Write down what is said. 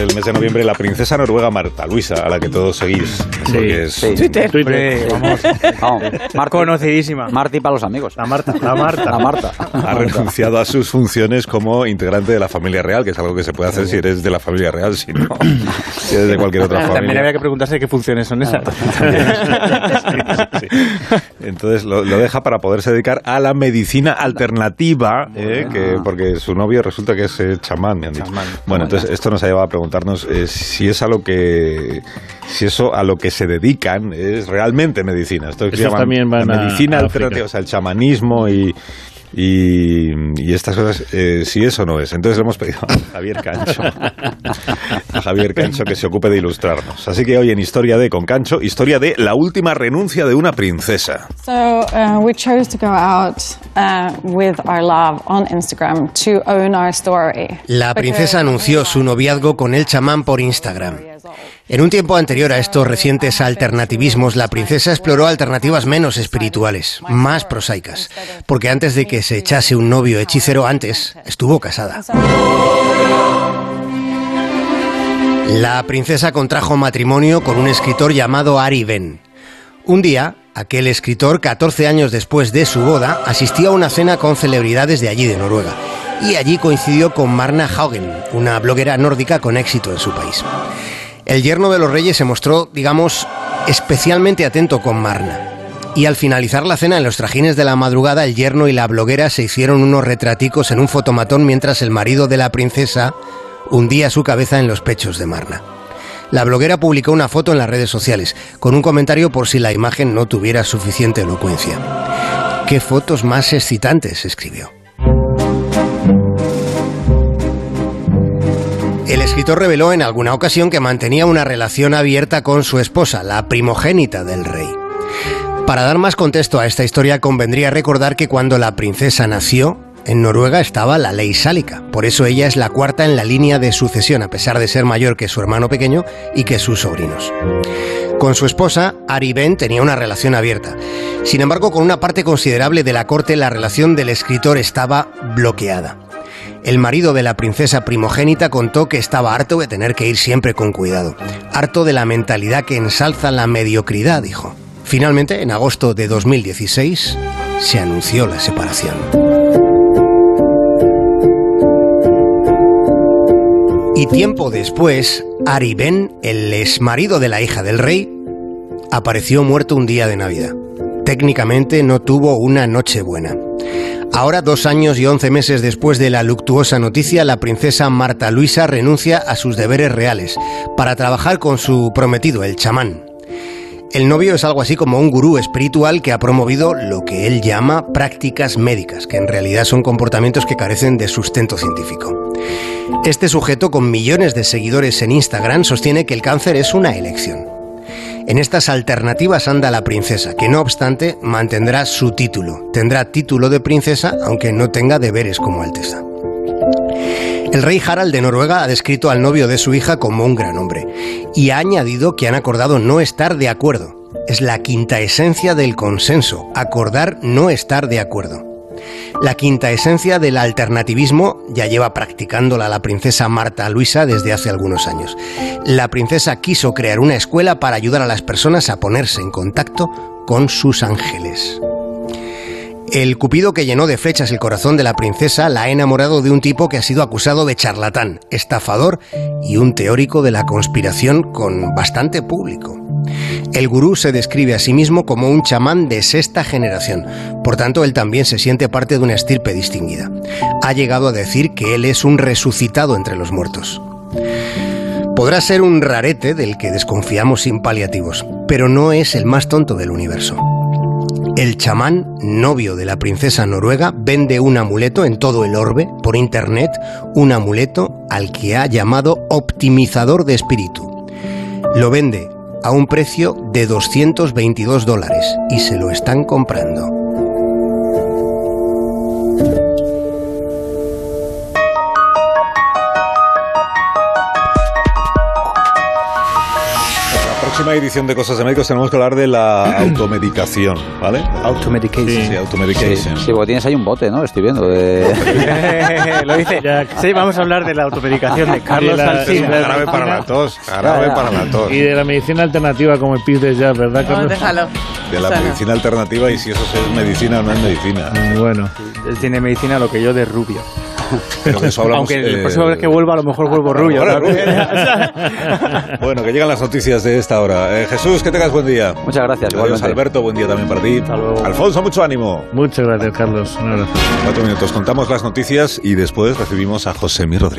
durante el mes de noviembre la princesa noruega Marta Luisa, a la que todos seguís. Sí, Twitter. Twitter. vamos. Vamos, Marti- Conocidísima. Marti para los amigos. La Marta. La Marta. La Marta. Ha renunciado a sus funciones como integrante de la familia real, que es algo que se puede hacer si eres de la familia real, si no, si eres de cualquier otra También familia. habría que preguntarse qué funciones son esas. Sí, sí. Entonces lo, lo deja para poderse dedicar a la medicina alternativa, eh, que, porque su novio resulta que es eh, chamán, me han dicho. Chamán. Bueno, entonces esto nos ha llevado a preguntarnos eh, si es a lo que, si eso a lo que se dedican es realmente medicina. Esto que llaman también van la a- medicina a alternativa, África. o sea, el chamanismo y y, y estas cosas, eh, si eso no es. Entonces le hemos pedido a Javier Cancho, a Javier Cancho que se ocupe de ilustrarnos. Así que hoy en Historia de con Cancho, historia de la última renuncia de una princesa. So uh, we chose to go out uh, with our love on Instagram to own our story. La princesa anunció su noviazgo con el chamán por Instagram. En un tiempo anterior a estos recientes alternativismos, la princesa exploró alternativas menos espirituales, más prosaicas, porque antes de que se echase un novio hechicero antes, estuvo casada. La princesa contrajo matrimonio con un escritor llamado Ari Ben. Un día, aquel escritor, 14 años después de su boda, asistió a una cena con celebridades de allí de Noruega. Y allí coincidió con Marna Haugen, una bloguera nórdica con éxito en su país. El yerno de los reyes se mostró, digamos, especialmente atento con Marna. Y al finalizar la cena en los trajines de la madrugada, el yerno y la bloguera se hicieron unos retraticos en un fotomatón mientras el marido de la princesa hundía su cabeza en los pechos de Marna. La bloguera publicó una foto en las redes sociales, con un comentario por si la imagen no tuviera suficiente elocuencia. ¿Qué fotos más excitantes? escribió. El escritor reveló en alguna ocasión que mantenía una relación abierta con su esposa, la primogénita del rey. Para dar más contexto a esta historia convendría recordar que cuando la princesa nació, en Noruega estaba la ley sálica, por eso ella es la cuarta en la línea de sucesión, a pesar de ser mayor que su hermano pequeño y que sus sobrinos. Con su esposa, Ari Ben tenía una relación abierta. Sin embargo, con una parte considerable de la corte, la relación del escritor estaba bloqueada. El marido de la princesa primogénita contó que estaba harto de tener que ir siempre con cuidado, harto de la mentalidad que ensalza la mediocridad, dijo. Finalmente, en agosto de 2016, se anunció la separación. Y tiempo después, Ari Ben, el exmarido de la hija del rey, apareció muerto un día de Navidad. Técnicamente no tuvo una noche buena. Ahora, dos años y once meses después de la luctuosa noticia, la princesa Marta Luisa renuncia a sus deberes reales para trabajar con su prometido, el chamán. El novio es algo así como un gurú espiritual que ha promovido lo que él llama prácticas médicas, que en realidad son comportamientos que carecen de sustento científico. Este sujeto con millones de seguidores en Instagram sostiene que el cáncer es una elección. En estas alternativas anda la princesa, que no obstante mantendrá su título. Tendrá título de princesa, aunque no tenga deberes como alteza. El rey Harald de Noruega ha descrito al novio de su hija como un gran hombre y ha añadido que han acordado no estar de acuerdo. Es la quinta esencia del consenso, acordar no estar de acuerdo. La quinta esencia del alternativismo ya lleva practicándola la princesa Marta Luisa desde hace algunos años. La princesa quiso crear una escuela para ayudar a las personas a ponerse en contacto con sus ángeles. El cupido que llenó de flechas el corazón de la princesa la ha enamorado de un tipo que ha sido acusado de charlatán, estafador y un teórico de la conspiración con bastante público. El gurú se describe a sí mismo como un chamán de sexta generación, por tanto él también se siente parte de una estirpe distinguida. Ha llegado a decir que él es un resucitado entre los muertos. Podrá ser un rarete del que desconfiamos sin paliativos, pero no es el más tonto del universo. El chamán, novio de la princesa noruega, vende un amuleto en todo el orbe, por internet, un amuleto al que ha llamado optimizador de espíritu. Lo vende a un precio de 222 dólares y se lo están comprando. Próxima edición de Cosas de Médicos tenemos que hablar de la automedicación, ¿vale? Automedication. Sí, automedication. Sí, porque tienes ahí un bote, ¿no? Estoy viendo. de- Lo dice. Sí, vamos a hablar de la automedicación de Carlos Y de la- Alsina. de Jarabe para la tos, para la tos. Y de la medicina alternativa como el PIS de ya, ¿verdad, No, Carlos? déjalo. De la no. medicina alternativa y si eso es medicina o no es medicina. Bueno, Él tiene medicina lo que yo de rubio. Pero de eso hablamos, Aunque eh, la próxima vez que vuelva a lo mejor vuelvo rubio. Bueno, que llegan las noticias de esta hora. Eh, Jesús, que tengas buen día. Muchas gracias. Adiós. Alberto, buen día también para ti. luego. Alfonso, mucho ánimo. muchas gracias, Carlos. Un abrazo. Cuatro minutos, contamos las noticias y después recibimos a José Mi Rodríguez.